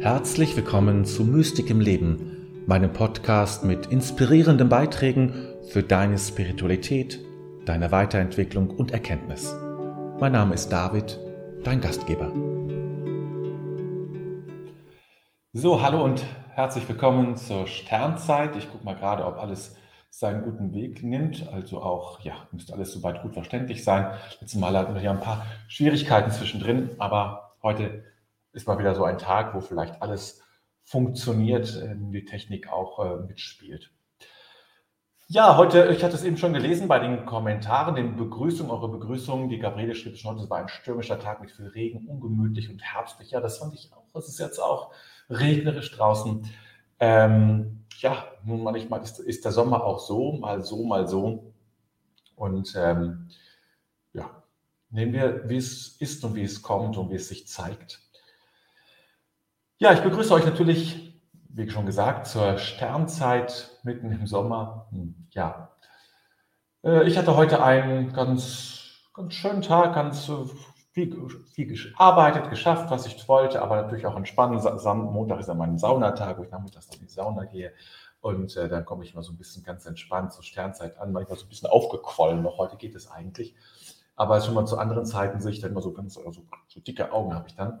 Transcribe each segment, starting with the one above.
Herzlich willkommen zu Mystik im Leben, meinem Podcast mit inspirierenden Beiträgen für deine Spiritualität, deine Weiterentwicklung und Erkenntnis. Mein Name ist David, dein Gastgeber. So, hallo und herzlich willkommen zur Sternzeit. Ich gucke mal gerade, ob alles seinen guten Weg nimmt. Also auch, ja, müsste alles soweit gut verständlich sein. Letztes Mal hatten wir ja ein paar Schwierigkeiten zwischendrin, aber heute ist mal wieder so ein Tag, wo vielleicht alles funktioniert, die Technik auch äh, mitspielt. Ja, heute, ich hatte es eben schon gelesen bei den Kommentaren, den Begrüßungen, eure Begrüßungen. Die Gabriele schrieb schon, es war ein stürmischer Tag mit viel Regen, ungemütlich und herbstlich. Ja, das fand ich auch. Es ist jetzt auch regnerisch draußen. Ähm, ja, nun manchmal ist, ist, der Sommer auch so, mal so, mal so. Und ähm, ja, nehmen wir, wie es ist und wie es kommt und wie es sich zeigt. Ja, ich begrüße euch natürlich, wie schon gesagt, zur Sternzeit mitten im Sommer. Hm, ja, äh, ich hatte heute einen ganz, ganz schönen Tag, ganz äh, viel, viel gearbeitet, geschafft, was ich wollte, aber natürlich auch entspannen. Montag ist ja mein Saunatag, wo ich nachmittags in die Sauna gehe. Und äh, dann komme ich mal so ein bisschen ganz entspannt zur Sternzeit an, manchmal so ein bisschen aufgequollen. Noch heute geht es eigentlich. Aber schon mal zu anderen Zeiten sehe ich dann immer so ganz, also so dicke Augen habe ich dann.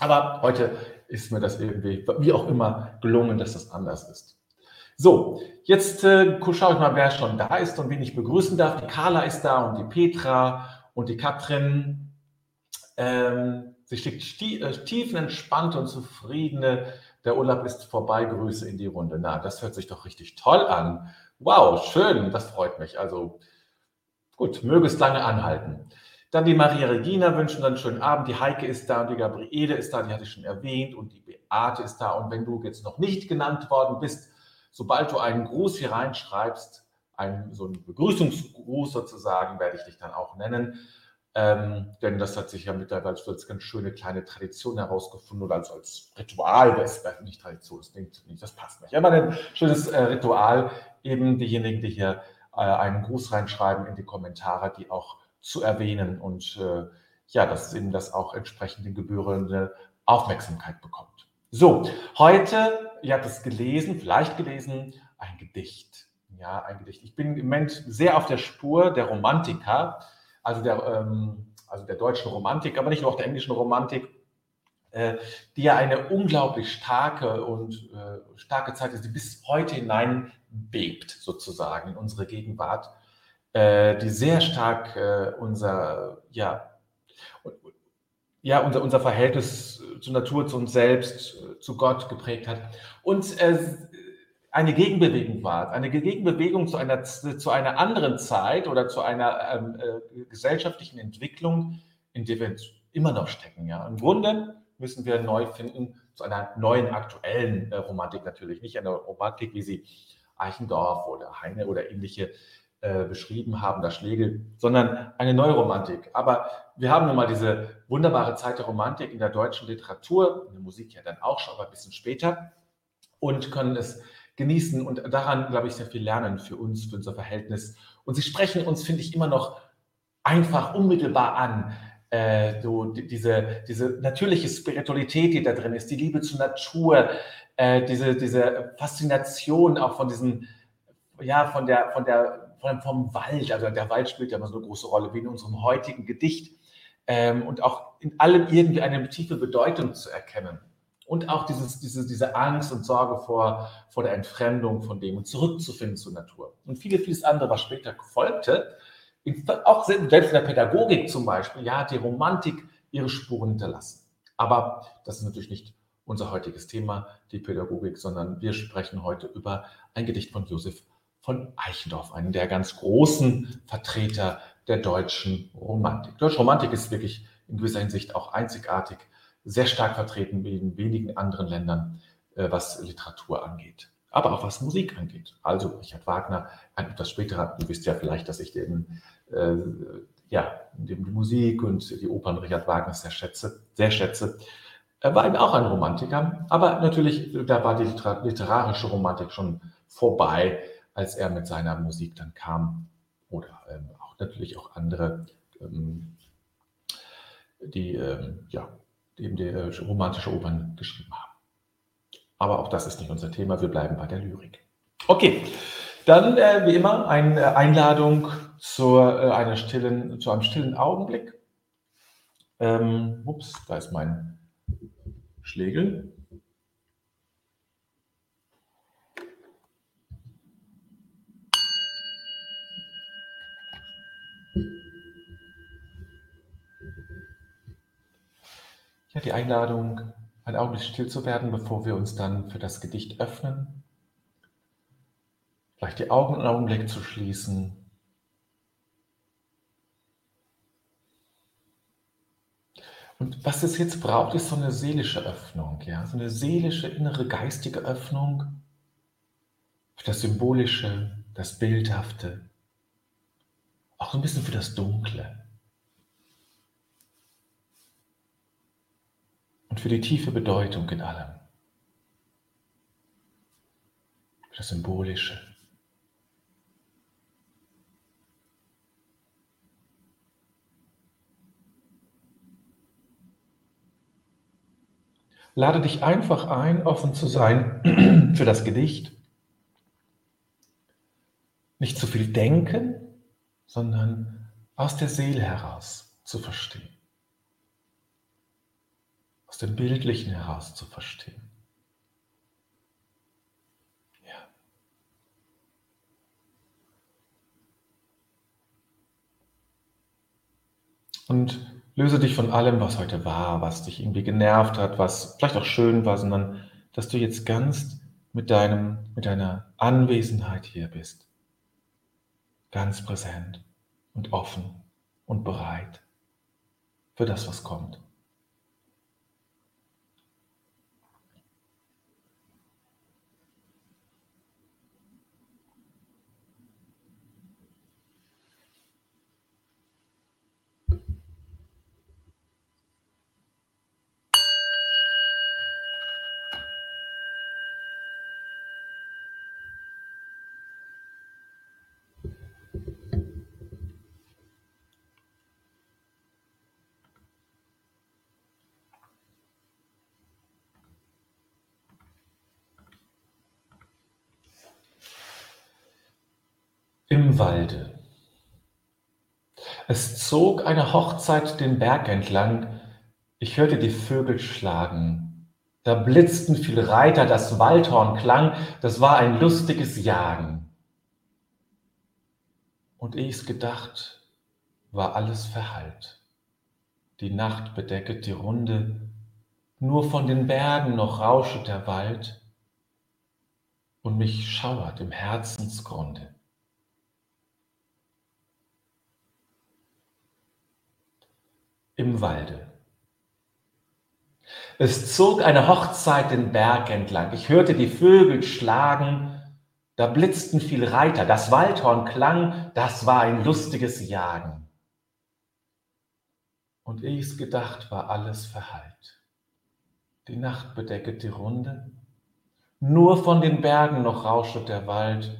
Aber heute ist mir das irgendwie, wie auch immer, gelungen, dass das anders ist. So, jetzt äh, schaue ich mal, wer schon da ist und wen ich begrüßen darf. Die Carla ist da und die Petra und die Katrin. Ähm, sie schickt äh, tiefenentspannt und zufriedene. Der Urlaub ist vorbei. Grüße in die Runde. Na, das hört sich doch richtig toll an. Wow, schön, das freut mich. Also gut, möge es lange anhalten. Dann die Maria Regina wünschen einen schönen Abend. Die Heike ist da und die Gabriele ist da, die hatte ich schon erwähnt. Und die Beate ist da. Und wenn du jetzt noch nicht genannt worden bist, sobald du einen Gruß hier reinschreibst, einen, so einen Begrüßungsgruß sozusagen, werde ich dich dann auch nennen. Ähm, denn das hat sich ja mittlerweile als ganz schöne kleine Tradition herausgefunden oder als, als Ritual, das ist nicht Tradition, das klingt nicht, das passt nicht. Aber ein schönes äh, Ritual, eben diejenigen, die hier äh, einen Gruß reinschreiben in die Kommentare, die auch zu erwähnen und äh, ja, dass eben das auch entsprechend die gebührende Aufmerksamkeit bekommt. So, heute, ihr habt es gelesen, vielleicht gelesen, ein Gedicht. Ja, ein Gedicht. Ich bin im Moment sehr auf der Spur der Romantiker, also der, ähm, also der deutschen Romantik, aber nicht nur auch der englischen Romantik, äh, die ja eine unglaublich starke und äh, starke Zeit ist, die bis heute hinein bebt, sozusagen, in unsere Gegenwart äh, die sehr stark äh, unser, ja, ja, unser, unser Verhältnis zur Natur, zu uns selbst, zu Gott geprägt hat. Und äh, eine Gegenbewegung war, eine Gegenbewegung zu einer, zu einer anderen Zeit oder zu einer ähm, äh, gesellschaftlichen Entwicklung, in der wir immer noch stecken. Ja. Im Grunde müssen wir neu finden zu einer neuen aktuellen äh, Romantik natürlich, nicht eine Romantik, wie sie Eichendorff oder Heine oder ähnliche äh, beschrieben haben, das Schlegel, sondern eine neue Romantik. Aber wir haben nun mal diese wunderbare Zeit der Romantik in der deutschen Literatur, in der Musik ja dann auch schon, aber ein bisschen später und können es genießen und daran, glaube ich, sehr viel lernen für uns, für unser Verhältnis. Und sie sprechen uns, finde ich, immer noch einfach unmittelbar an. Äh, so diese, diese natürliche Spiritualität, die da drin ist, die Liebe zur Natur, äh, diese, diese Faszination auch von diesen, ja, von der, von der vom, vom Wald. Also der Wald spielt ja immer so eine große Rolle, wie in unserem heutigen Gedicht. Ähm, und auch in allem irgendwie eine tiefe Bedeutung zu erkennen. Und auch dieses, diese, diese Angst und Sorge vor, vor der Entfremdung von dem und zurückzufinden zur Natur. Und viele, vieles andere, was später folgte, in, auch selbst in der Pädagogik zum Beispiel, ja, hat die Romantik ihre Spuren hinterlassen. Aber das ist natürlich nicht unser heutiges Thema, die Pädagogik, sondern wir sprechen heute über ein Gedicht von Josef von Eichendorff, einem der ganz großen Vertreter der deutschen Romantik. Deutsche Romantik ist wirklich in gewisser Hinsicht auch einzigartig, sehr stark vertreten wie in wenigen anderen Ländern, äh, was Literatur angeht, aber auch was Musik angeht. Also Richard Wagner, ein etwas späterer, du wisst ja vielleicht, dass ich den, äh, ja, die Musik und die Opern Richard Wagner sehr schätze, sehr schätze. Er war eben auch ein Romantiker, aber natürlich, da war die literarische Romantik schon vorbei als er mit seiner Musik dann kam. Oder ähm, auch natürlich auch andere, ähm, die, ähm, ja, eben die äh, romantische Opern geschrieben haben. Aber auch das ist nicht unser Thema. Wir bleiben bei der Lyrik. Okay, dann äh, wie immer eine Einladung zur, äh, einer stillen, zu einem stillen Augenblick. Ähm, ups, da ist mein Schlegel. Ja, die Einladung, ein Augenblick still zu werden, bevor wir uns dann für das Gedicht öffnen. Vielleicht die Augen einen Augenblick zu schließen. Und was es jetzt braucht, ist so eine seelische Öffnung, ja, so eine seelische, innere, geistige Öffnung für das Symbolische, das Bildhafte, auch ein bisschen für das Dunkle. Und für die tiefe Bedeutung in allem, für das Symbolische. Lade dich einfach ein, offen zu sein für das Gedicht. Nicht zu viel denken, sondern aus der Seele heraus zu verstehen aus dem Bildlichen heraus zu verstehen. Ja. Und löse dich von allem, was heute war, was dich irgendwie genervt hat, was vielleicht auch schön war, sondern dass du jetzt ganz mit, deinem, mit deiner Anwesenheit hier bist. Ganz präsent und offen und bereit für das, was kommt. Im Walde. Es zog eine Hochzeit den Berg entlang, ich hörte die Vögel schlagen. Da blitzten viele Reiter, das Waldhorn klang, das war ein lustiges Jagen. Und eh ich's gedacht, war alles verhallt. Die Nacht bedecket die Runde, nur von den Bergen noch rauschet der Wald und mich schauert im Herzensgrunde. Im Walde. Es zog eine Hochzeit den Berg entlang. Ich hörte die Vögel schlagen, da blitzten viel Reiter, das Waldhorn klang, das war ein lustiges Jagen. Und ich's gedacht, war alles verhallt. Die Nacht bedecket die Runde, nur von den Bergen noch rauschet der Wald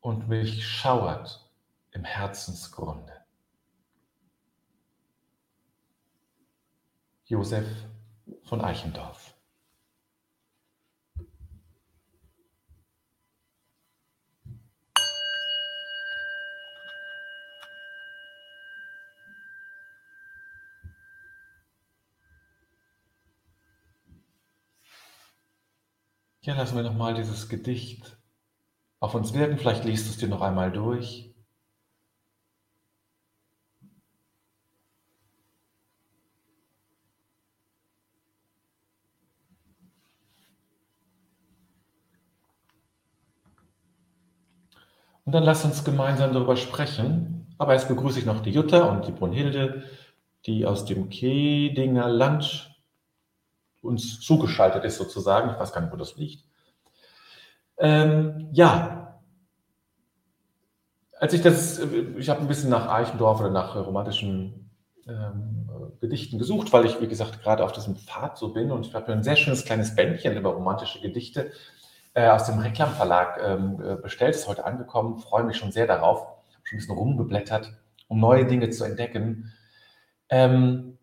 und mich schauert im Herzensgrunde. Josef von Eichendorff. Ja, lassen wir nochmal dieses Gedicht auf uns wirken. Vielleicht liest du es dir noch einmal durch. Und dann lass uns gemeinsam darüber sprechen. Aber erst begrüße ich noch die Jutta und die Brunhilde, die aus dem Kedinger Land uns zugeschaltet ist sozusagen. Ich weiß gar nicht, wo das liegt. Ähm, ja, als ich das, ich habe ein bisschen nach Eichendorf oder nach romantischen ähm, Gedichten gesucht, weil ich, wie gesagt, gerade auf diesem Pfad so bin und ich habe ein sehr schönes kleines Bändchen über romantische Gedichte äh, aus dem Reklamverlag ähm, äh, bestellt, ist heute angekommen, freue mich schon sehr darauf, schon ein bisschen rumgeblättert, um neue Dinge zu entdecken. Ähm,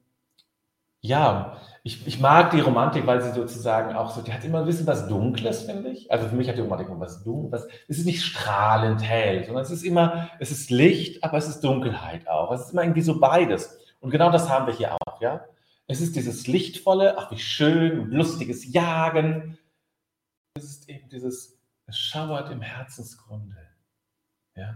Ja, ich, ich mag die Romantik, weil sie sozusagen auch so, die hat immer ein bisschen was Dunkles, finde ich. Also für mich hat die Romantik immer was Dunkles. Es ist nicht strahlend hell, sondern es ist immer, es ist Licht, aber es ist Dunkelheit auch. Es ist immer irgendwie so beides. Und genau das haben wir hier auch, ja. Es ist dieses lichtvolle, ach wie schön, lustiges Jagen. Es ist eben dieses, es schauert im Herzensgrunde. Ja.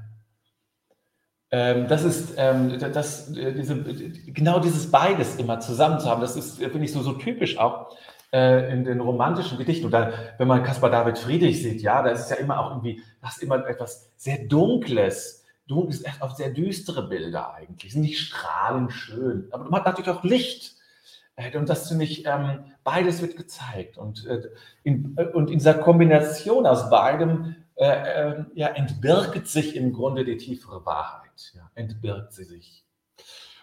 Ähm, das ist, ähm, das, äh, diese, genau dieses beides immer zusammen zu haben, das ist, finde ich, so, so typisch auch äh, in den romantischen Gedichten. Oder wenn man Caspar David Friedrich sieht, ja, da ist es ja immer auch irgendwie, das immer etwas sehr Dunkles, dunkles, auch sehr düstere Bilder eigentlich, sind nicht strahlend schön, aber man hat natürlich auch Licht. Äh, und das finde ich, ähm, beides wird gezeigt. Und, in, und in dieser Kombination aus beidem ja, entbirgt sich im Grunde die tiefere Wahrheit ja, entbirgt sie sich.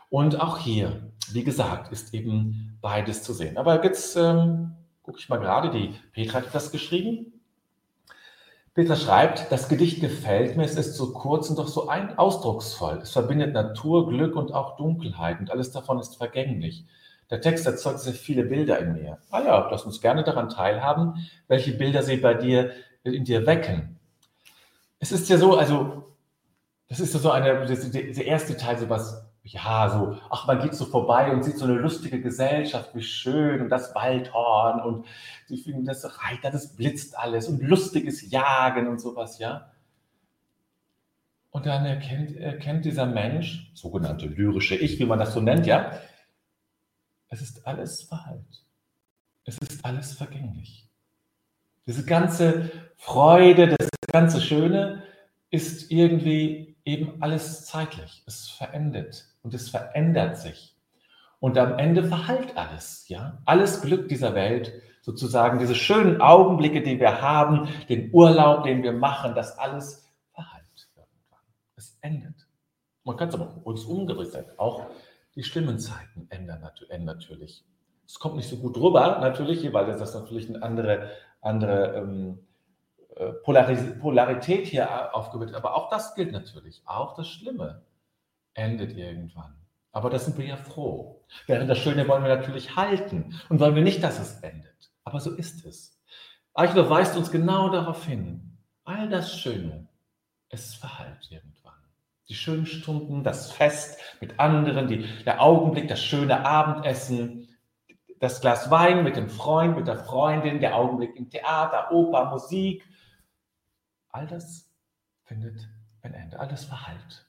Und auch hier, wie gesagt, ist eben beides zu sehen. Aber jetzt ähm, gucke ich mal gerade, die Petra hat das geschrieben. Petra schreibt, das Gedicht gefällt mir, es ist so kurz und doch so ein ausdrucksvoll. Es verbindet Natur, Glück und auch Dunkelheit und alles davon ist vergänglich. Der Text erzeugt sehr viele Bilder in mir. Ah ja, lass uns gerne daran teilhaben, welche Bilder sie bei dir in dir wecken. Es ist ja so, also das ist so eine, der erste Teil, so was, ja, so, ach, man geht so vorbei und sieht so eine lustige Gesellschaft, wie schön und das Waldhorn und ich finde das Reiter, das blitzt alles und lustiges Jagen und sowas, ja. Und dann erkennt, erkennt dieser Mensch, sogenannte lyrische Ich, wie man das so nennt, ja, es ist alles Verhalt. Es ist alles vergänglich. Diese ganze Freude, das ganze Schöne ist irgendwie eben alles zeitlich. Es verendet und es verändert sich. Und am Ende verhallt alles, ja. Alles Glück dieser Welt, sozusagen diese schönen Augenblicke, die wir haben, den Urlaub, den wir machen, das alles verhallt. Es endet. Man kann es aber uns umgedreht sein. Auch die schlimmen Zeiten ändern natürlich. Es kommt nicht so gut rüber, natürlich, weil das natürlich eine andere, andere ähm, äh, Polarität hier aufgebildet. Aber auch das gilt natürlich. Auch das Schlimme endet irgendwann. Aber da sind wir ja froh. Während das Schöne wollen wir natürlich halten und wollen wir nicht, dass es endet. Aber so ist es. Eichler weist uns genau darauf hin. All das Schöne, es verhallt irgendwann. Die schönen Stunden, das Fest mit anderen, die, der Augenblick, das schöne Abendessen, das Glas Wein mit dem Freund, mit der Freundin, der Augenblick im Theater, Oper, Musik, All das findet ein Ende, all das verhallt.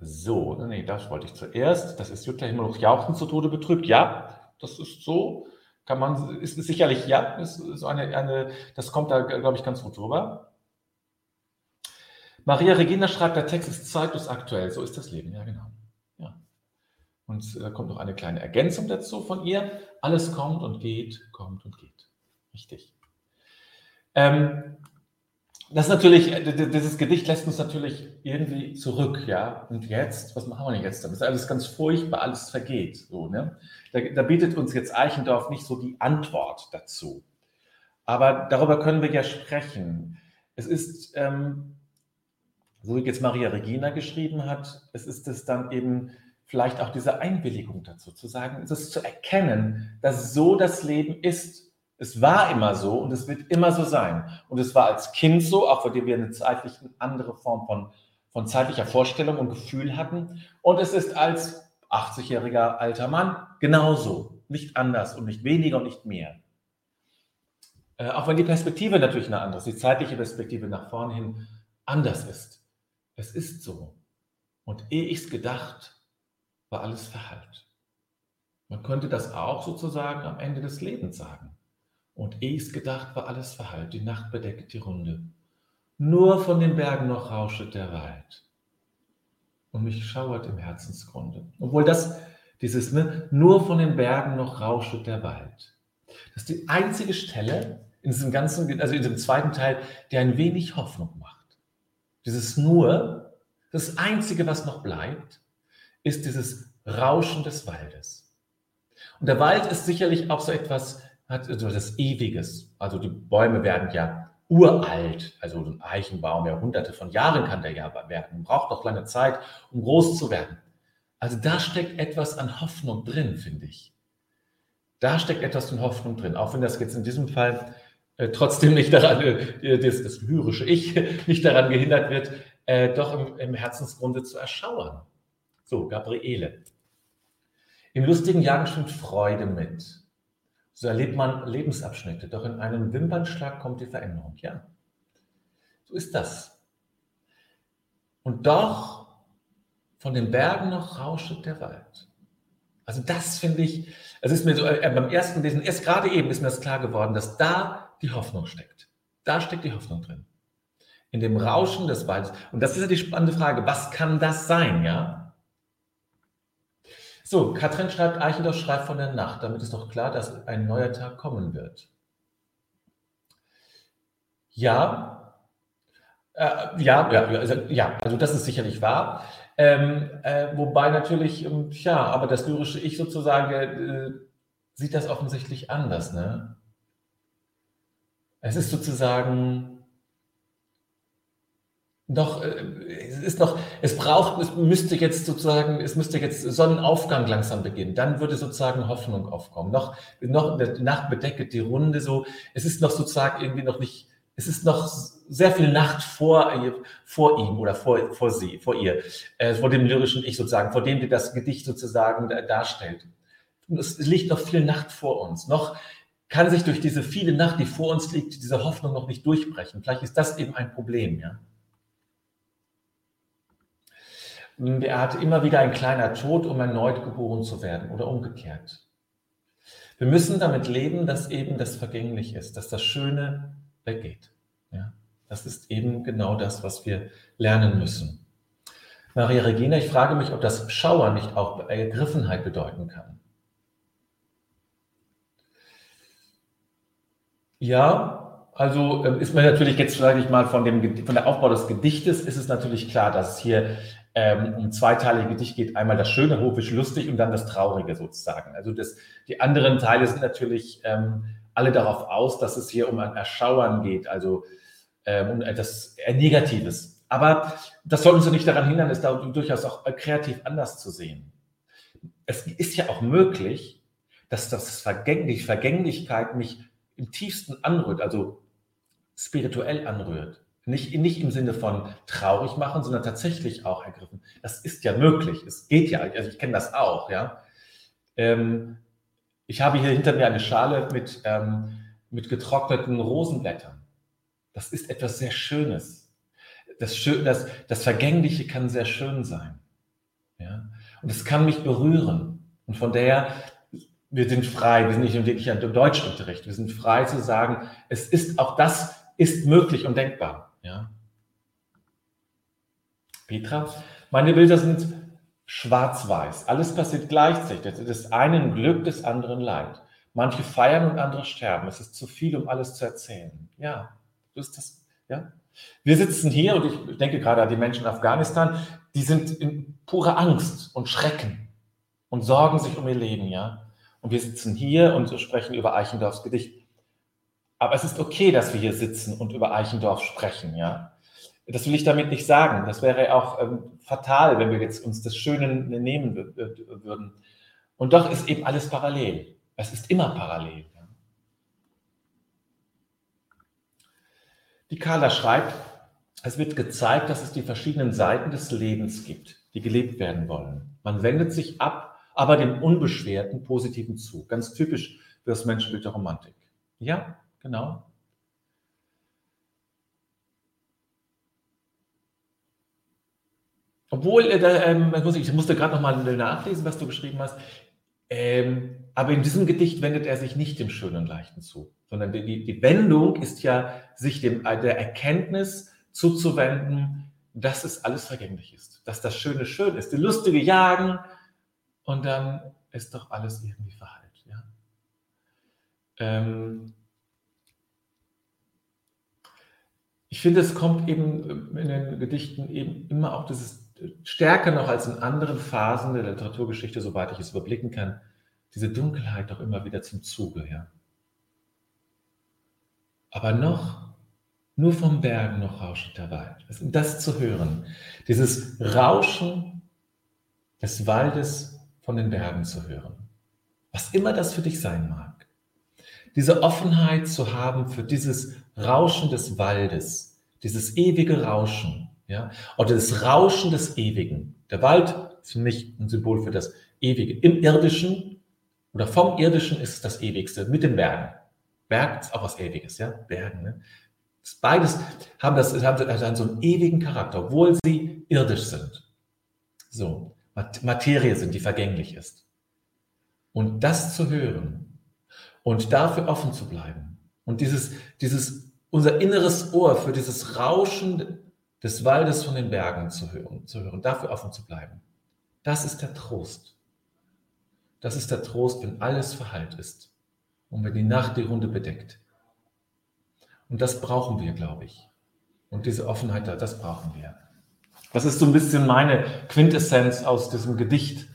So, nee, das wollte ich zuerst. Das ist Jutta Himmel jauchzen zu Tode betrübt. Ja, das ist so. Kann man, ist sicherlich, ja, ist so eine, eine, das kommt da, glaube ich, ganz gut drüber. Maria Regina schreibt, der Text ist zeitlos aktuell. So ist das Leben, ja, genau. Ja. Und da kommt noch eine kleine Ergänzung dazu von ihr. Alles kommt und geht, kommt und geht. Richtig. Ähm, das natürlich, äh, dieses Gedicht lässt uns natürlich irgendwie zurück, ja. Und jetzt, was machen wir denn jetzt damit? Das ist alles ganz furchtbar, alles vergeht. So, ne? da, da bietet uns jetzt Eichendorf nicht so die Antwort dazu. Aber darüber können wir ja sprechen. Es ist, ähm, so wie jetzt Maria Regina geschrieben hat, es ist es dann eben vielleicht auch diese Einwilligung dazu, zu sagen, es ist zu erkennen, dass so das Leben ist es war immer so und es wird immer so sein. Und es war als Kind so, auch weil wir eine zeitlich andere Form von, von zeitlicher Vorstellung und Gefühl hatten. Und es ist als 80-jähriger alter Mann genauso. Nicht anders und nicht weniger und nicht mehr. Äh, auch wenn die Perspektive natürlich eine andere ist, die zeitliche Perspektive nach vorn hin anders ist. Es ist so. Und ehe ich es gedacht, war alles verhallt. Man könnte das auch sozusagen am Ende des Lebens sagen. Und eh's gedacht war alles verhallt, die Nacht bedeckt die Runde. Nur von den Bergen noch rauschet der Wald. Und mich schauert im Herzensgrunde. Obwohl das, dieses, ne, nur von den Bergen noch rauschet der Wald. Das ist die einzige Stelle in diesem ganzen, also in dem zweiten Teil, der ein wenig Hoffnung macht. Dieses nur, das einzige, was noch bleibt, ist dieses Rauschen des Waldes. Und der Wald ist sicherlich auch so etwas hat so etwas Ewiges. Also die Bäume werden ja uralt. Also ein Eichenbaum, ja hunderte von Jahren kann der ja werden. Braucht doch lange Zeit, um groß zu werden. Also da steckt etwas an Hoffnung drin, finde ich. Da steckt etwas an Hoffnung drin, auch wenn das jetzt in diesem Fall trotzdem nicht daran, äh, das, das, lyrische Ich nicht daran gehindert wird, äh, doch im, im Herzensgrunde zu erschauern. So, Gabriele. Im lustigen Jagen schwingt Freude mit. So erlebt man Lebensabschnitte, doch in einem Wimpernschlag kommt die Veränderung. Ja, so ist das. Und doch von den Bergen noch rauschet der Wald. Also das finde ich, es ist mir so, äh, beim ersten Lesen, erst gerade eben ist mir das klar geworden, dass da die Hoffnung steckt. Da steckt die Hoffnung drin. In dem Rauschen des Waldes. Und das ist ja die spannende Frage, was kann das sein, ja? So, Katrin schreibt, Eichendorff schreibt von der Nacht. Damit ist doch klar, dass ein neuer Tag kommen wird. Ja, äh, ja, ja, also, ja, also das ist sicherlich wahr. Ähm, äh, wobei natürlich, ähm, ja, aber das lyrische Ich sozusagen äh, sieht das offensichtlich anders. Ne? Es ist sozusagen noch, äh, es ist noch, es braucht, es müsste jetzt sozusagen, es müsste jetzt Sonnenaufgang langsam beginnen. Dann würde sozusagen Hoffnung aufkommen. Noch, noch, die Nacht bedeckt die Runde so. Es ist noch sozusagen irgendwie noch nicht, es ist noch sehr viel Nacht vor, vor ihm oder vor, vor sie, vor ihr, äh, vor dem lyrischen Ich sozusagen, vor dem, die das Gedicht sozusagen darstellt. Es liegt noch viel Nacht vor uns. Noch kann sich durch diese viele Nacht, die vor uns liegt, diese Hoffnung noch nicht durchbrechen. Vielleicht ist das eben ein Problem, ja. Er hatte immer wieder ein kleiner Tod, um erneut geboren zu werden oder umgekehrt. Wir müssen damit leben, dass eben das vergänglich ist, dass das Schöne weggeht. Ja? Das ist eben genau das, was wir lernen müssen. Maria Regina, ich frage mich, ob das Schauer nicht auch Ergriffenheit bedeuten kann. Ja, also ähm, ist mir natürlich jetzt, sage ich mal, von dem von der Aufbau des Gedichtes ist es natürlich klar, dass es hier ähm, um zweiteilige Gedicht geht. Einmal das Schöne, hofisch, lustig und dann das Traurige sozusagen. Also das, die anderen Teile sind natürlich ähm, alle darauf aus, dass es hier um ein Erschauern geht, also ähm, um etwas Negatives. Aber das soll uns ja nicht daran hindern, es da durchaus auch kreativ anders zu sehen. Es ist ja auch möglich, dass das Vergänglich, Vergänglichkeit mich im tiefsten anrührt, also spirituell anrührt. Nicht, nicht im Sinne von traurig machen, sondern tatsächlich auch ergriffen. Das ist ja möglich. Es geht ja. Also ich kenne das auch, ja. Ähm, ich habe hier hinter mir eine Schale mit, ähm, mit getrockneten Rosenblättern. Das ist etwas sehr Schönes. Das, Schön, das, das Vergängliche kann sehr schön sein. Ja? Und es kann mich berühren. Und von daher, wir sind frei, wir sind nicht wirklich ein Deutschunterricht, wir sind frei zu sagen, es ist auch das ist möglich und denkbar. Ja. Petra, meine Bilder sind schwarz-weiß. Alles passiert gleichzeitig. des einen Glück, des anderen Leid. Manche feiern und andere sterben. Es ist zu viel, um alles zu erzählen. Ja, du ist das, ja. Wir sitzen hier und ich denke gerade an die Menschen in Afghanistan, die sind in purer Angst und Schrecken und sorgen sich um ihr Leben, ja. Und wir sitzen hier und sprechen über Eichendorffs Gedicht. Aber es ist okay, dass wir hier sitzen und über Eichendorff sprechen, ja. Das will ich damit nicht sagen. Das wäre auch ähm, fatal, wenn wir jetzt uns das Schöne nehmen würden. Und doch ist eben alles parallel. Es ist immer parallel. Ja. Die Carla schreibt, es wird gezeigt, dass es die verschiedenen Seiten des Lebens gibt, die gelebt werden wollen. Man wendet sich ab, aber dem unbeschwerten, positiven zu. Ganz typisch für das Menschenbild der Romantik. Ja, Genau. Obwohl, äh, ähm, ich musste gerade noch mal nachlesen, was du geschrieben hast. Ähm, aber in diesem Gedicht wendet er sich nicht dem Schönen und Leichten zu, sondern die, die Wendung ist ja, sich dem, äh, der Erkenntnis zuzuwenden, dass es alles vergänglich ist, dass das Schöne schön ist, die lustige Jagen und dann ist doch alles irgendwie verhalten. Ja? Ähm, ich finde, es kommt eben in den Gedichten eben immer auch dieses stärker noch als in anderen Phasen der Literaturgeschichte, soweit ich es überblicken kann, diese Dunkelheit doch immer wieder zum Zuge, ja. Aber noch, nur vom Bergen noch rauschend der Wald. Das zu hören, dieses Rauschen des Waldes von den Bergen zu hören. Was immer das für dich sein mag. Diese Offenheit zu haben für dieses Rauschen des Waldes, dieses ewige Rauschen, ja, oder das Rauschen des Ewigen. Der Wald ist für mich ein Symbol für das Ewige. Im Irdischen oder vom Irdischen ist es das Ewigste mit den Bergen. Berg ist auch was Ewiges, ja, Bergen. Ne? Beides haben, das, haben so einen ewigen Charakter, obwohl sie irdisch sind. So, Materie sind, die vergänglich ist. Und das zu hören und dafür offen zu bleiben und dieses, dieses, unser inneres Ohr für dieses Rauschen des Waldes von den Bergen zu hören, zu hören, dafür offen zu bleiben. Das ist der Trost. Das ist der Trost, wenn alles verheilt ist und wenn die Nacht die Runde bedeckt. Und das brauchen wir, glaube ich. Und diese Offenheit, das brauchen wir. Das ist so ein bisschen meine Quintessenz aus diesem Gedicht.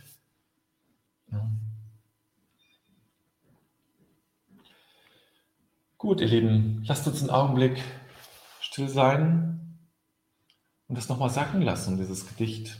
Gut, ihr Lieben, lasst uns einen Augenblick still sein und das nochmal sacken lassen, dieses Gedicht.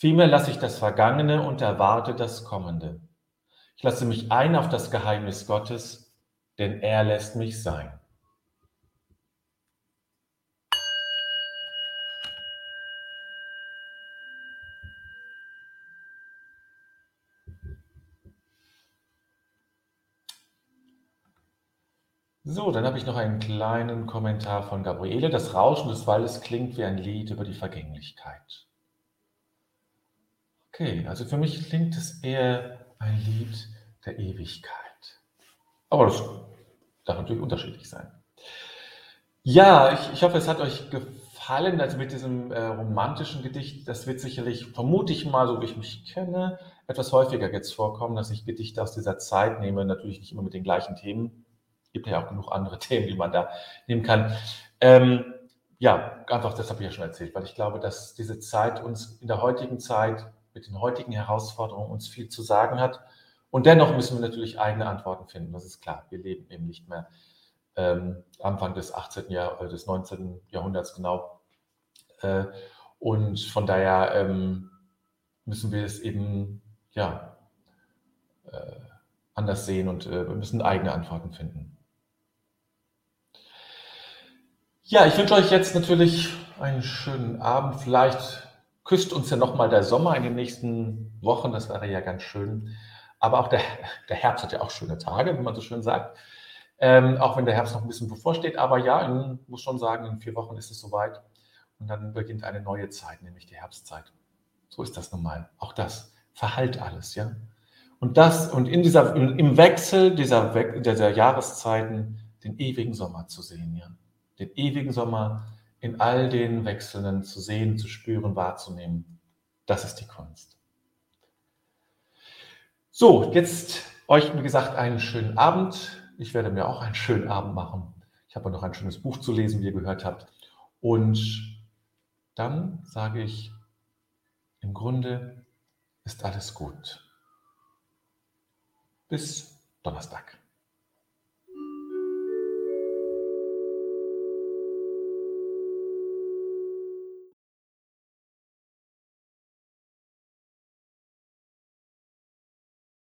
Vielmehr lasse ich das Vergangene und erwarte das Kommende. Ich lasse mich ein auf das Geheimnis Gottes, denn er lässt mich sein. So, dann habe ich noch einen kleinen Kommentar von Gabriele. Das Rauschen des Waldes klingt wie ein Lied über die Vergänglichkeit. Okay, also für mich klingt es eher ein Lied der Ewigkeit. Aber das darf natürlich unterschiedlich sein. Ja, ich, ich hoffe, es hat euch gefallen, also mit diesem äh, romantischen Gedicht. Das wird sicherlich, vermute ich mal, so wie ich mich kenne, etwas häufiger jetzt vorkommen, dass ich Gedichte aus dieser Zeit nehme. Natürlich nicht immer mit den gleichen Themen. Gibt ja auch genug andere Themen, die man da nehmen kann. Ähm, ja, einfach, das habe ich ja schon erzählt, weil ich glaube, dass diese Zeit uns in der heutigen Zeit mit den heutigen Herausforderungen uns viel zu sagen hat. Und dennoch müssen wir natürlich eigene Antworten finden. Das ist klar. Wir leben eben nicht mehr ähm, Anfang des 18. Jahr, äh, des 19. Jahrhunderts genau. Äh, und von daher ähm, müssen wir es eben ja äh, anders sehen und äh, wir müssen eigene Antworten finden. Ja, ich wünsche euch jetzt natürlich einen schönen Abend. Vielleicht küsst uns ja nochmal der Sommer in den nächsten Wochen, das wäre ja ganz schön. Aber auch der, der Herbst hat ja auch schöne Tage, wie man so schön sagt. Ähm, auch wenn der Herbst noch ein bisschen bevorsteht. Aber ja, ich muss schon sagen, in vier Wochen ist es soweit. Und dann beginnt eine neue Zeit, nämlich die Herbstzeit. So ist das normal. Auch das verhallt alles, ja. Und das, und in dieser, im Wechsel dieser, dieser Jahreszeiten den ewigen Sommer zu sehen, ja. Den ewigen Sommer, in all den Wechseln zu sehen, zu spüren, wahrzunehmen. Das ist die Kunst. So, jetzt euch, wie gesagt, einen schönen Abend. Ich werde mir auch einen schönen Abend machen. Ich habe noch ein schönes Buch zu lesen, wie ihr gehört habt. Und dann sage ich, im Grunde ist alles gut. Bis Donnerstag.